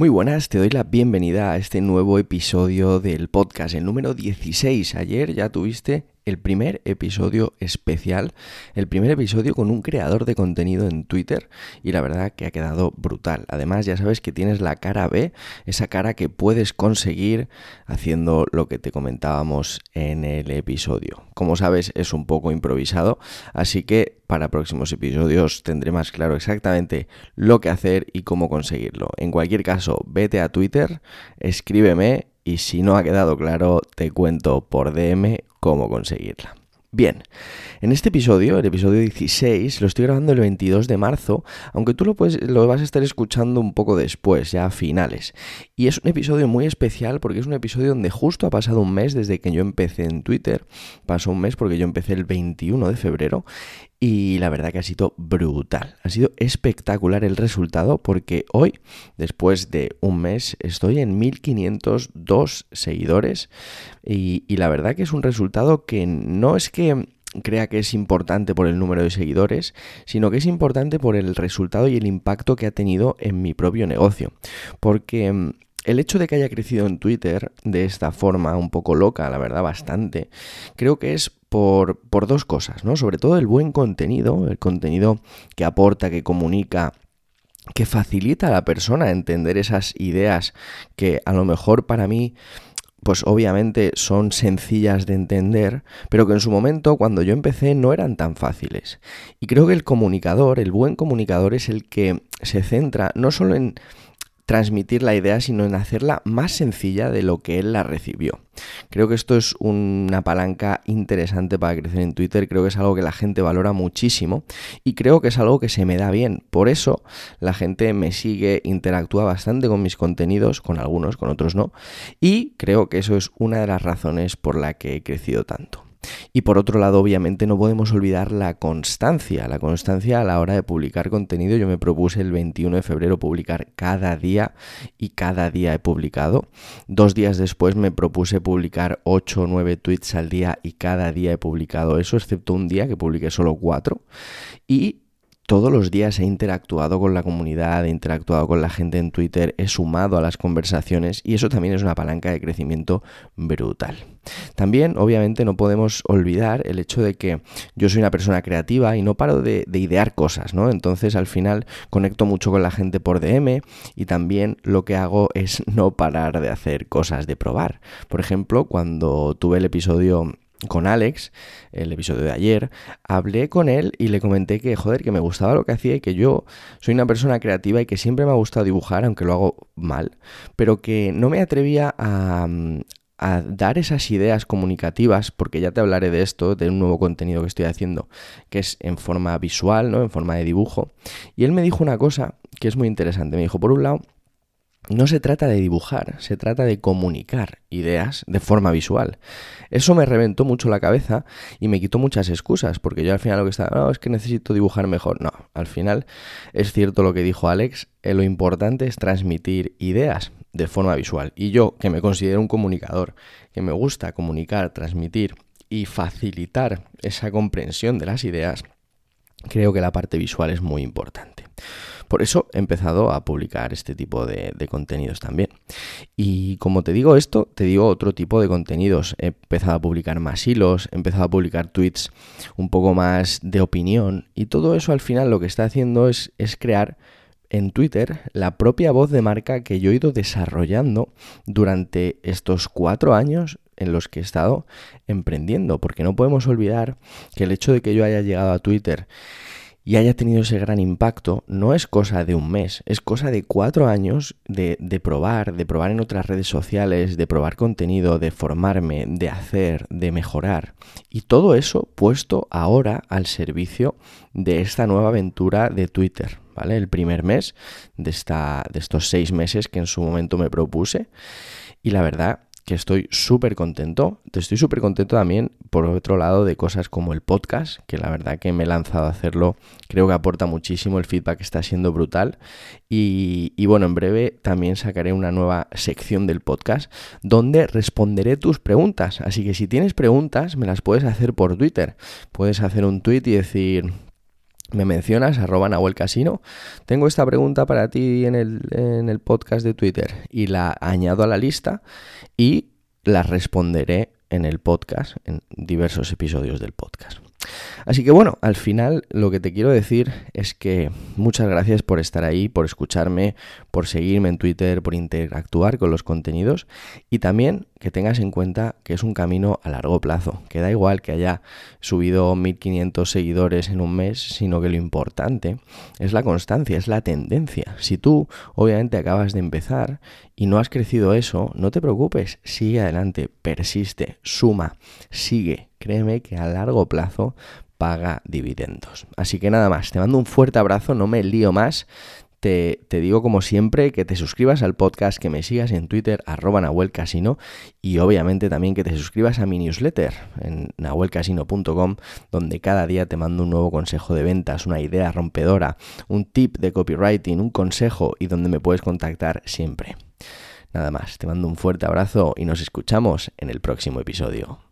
Muy buenas, te doy la bienvenida a este nuevo episodio del podcast, el número 16. Ayer ya tuviste el primer episodio especial, el primer episodio con un creador de contenido en Twitter y la verdad que ha quedado brutal. Además ya sabes que tienes la cara B, esa cara que puedes conseguir haciendo lo que te comentábamos en el episodio. Como sabes es un poco improvisado, así que para próximos episodios tendré más claro exactamente lo que hacer y cómo conseguirlo. En cualquier caso, vete a Twitter, escríbeme y si no ha quedado claro, te cuento por DM cómo conseguirla. Bien, en este episodio, el episodio 16, lo estoy grabando el 22 de marzo, aunque tú lo, puedes, lo vas a estar escuchando un poco después, ya a finales. Y es un episodio muy especial porque es un episodio donde justo ha pasado un mes desde que yo empecé en Twitter. Pasó un mes porque yo empecé el 21 de febrero y la verdad que ha sido brutal. Ha sido espectacular el resultado porque hoy, después de un mes, estoy en 1502 seguidores y, y, la verdad que es un resultado que no es que crea que es importante por el número de seguidores, sino que es importante por el resultado y el impacto que ha tenido en mi propio negocio. Porque mm, el hecho de que haya crecido en Twitter de esta forma un poco loca, la verdad bastante, creo que es por, por dos cosas, ¿no? Sobre todo el buen contenido, el contenido que aporta, que comunica, que facilita a la persona entender esas ideas que a lo mejor para mí pues obviamente son sencillas de entender, pero que en su momento cuando yo empecé no eran tan fáciles. Y creo que el comunicador, el buen comunicador es el que se centra no solo en transmitir la idea, sino en hacerla más sencilla de lo que él la recibió. Creo que esto es una palanca interesante para crecer en Twitter, creo que es algo que la gente valora muchísimo y creo que es algo que se me da bien. Por eso la gente me sigue, interactúa bastante con mis contenidos, con algunos, con otros no, y creo que eso es una de las razones por la que he crecido tanto. Y por otro lado, obviamente no podemos olvidar la constancia, la constancia a la hora de publicar contenido. Yo me propuse el 21 de febrero publicar cada día y cada día he publicado. Dos días después me propuse publicar 8 o 9 tweets al día y cada día he publicado eso, excepto un día que publiqué solo 4. Y todos los días he interactuado con la comunidad, he interactuado con la gente en Twitter, he sumado a las conversaciones y eso también es una palanca de crecimiento brutal. También, obviamente, no podemos olvidar el hecho de que yo soy una persona creativa y no paro de, idear cosas, ¿no? Entonces, al final, conecto mucho con la gente por DM y también lo que hago es no parar de hacer cosas, de probar. Por ejemplo, cuando tuve el episodio con Alex, el episodio de ayer, hablé con él y le comenté que, joder, que me gustaba lo que hacía y que yo soy una persona creativa y que siempre me ha gustado dibujar, aunque lo hago mal, pero que no me atrevía a, dar esas ideas comunicativas, porque ya te hablaré de esto, de un nuevo contenido que estoy haciendo, que es en forma visual, ¿no? En forma de dibujo. Y él me dijo una cosa que es muy interesante. Me dijo, por un lado, no se trata de dibujar, se trata de comunicar ideas de forma visual. Eso me reventó mucho la cabeza y me quitó muchas excusas, porque yo al final lo que estaba, no, es que necesito dibujar mejor. No, al final es cierto lo que dijo Alex, eh, lo importante es transmitir ideas de forma visual. Y yo, que me considero un comunicador, que me gusta comunicar, transmitir y facilitar esa comprensión de las ideas, creo que la parte visual es muy importante. Por eso he empezado a publicar este tipo de, contenidos también. Y como te digo esto, te digo otro tipo de contenidos. He empezado a publicar más hilos, he empezado a publicar tweets un poco más de opinión. Y todo eso al final lo que está haciendo es, es crear en Twitter la propia voz de marca que yo he ido desarrollando durante estos cuatro años en los que he estado emprendiendo, porque no podemos olvidar que el hecho de que yo haya llegado a Twitter y haya tenido ese gran impacto no es cosa de un mes, es cosa de cuatro años de, de, probar, de probar en otras redes sociales, de probar contenido, de formarme, de hacer, de mejorar. Y todo eso puesto ahora al servicio de esta nueva aventura de Twitter, ¿vale? El primer mes de, esta, de estos seis meses que en su momento me propuse. Y la verdad que estoy súper contento. Estoy súper contento también, por otro lado, de cosas como el podcast, que la verdad que me he lanzado a hacerlo. Creo que aporta muchísimo, el feedback está siendo brutal. Y, y bueno, en breve también sacaré una nueva sección del podcast donde responderé tus preguntas. Así que si tienes preguntas, me las puedes hacer por Twitter. Puedes hacer un tweet y decir, me mencionas, arroba Nahuel Casino. Tengo esta pregunta para ti en el, en el podcast de Twitter y la añado a la lista y la responderé en el podcast, en diversos episodios del podcast. Así que bueno, al final lo que te quiero decir es que muchas gracias por estar ahí, por escucharme, por seguirme en Twitter, por interactuar con los contenidos y también que tengas en cuenta que es un camino a largo plazo, que da igual que haya subido 1500 seguidores en un mes, sino que lo importante es la constancia, es la tendencia. Si tú obviamente acabas de empezar y no has crecido eso, no te preocupes, sigue adelante, persiste, suma, sigue, créeme que a largo plazo paga dividendos. Así que nada más, te mando un fuerte abrazo, no me lío más. Te, digo como siempre que te suscribas al podcast, que me sigas en Twitter, arroba Nahuel Casino, y obviamente también que te suscribas a mi newsletter en nahuelcasino.com, donde cada día te mando un nuevo consejo de ventas, una idea rompedora, un tip de copywriting, un consejo y donde me puedes contactar siempre. Nada más, te mando un fuerte abrazo y nos escuchamos en el próximo episodio.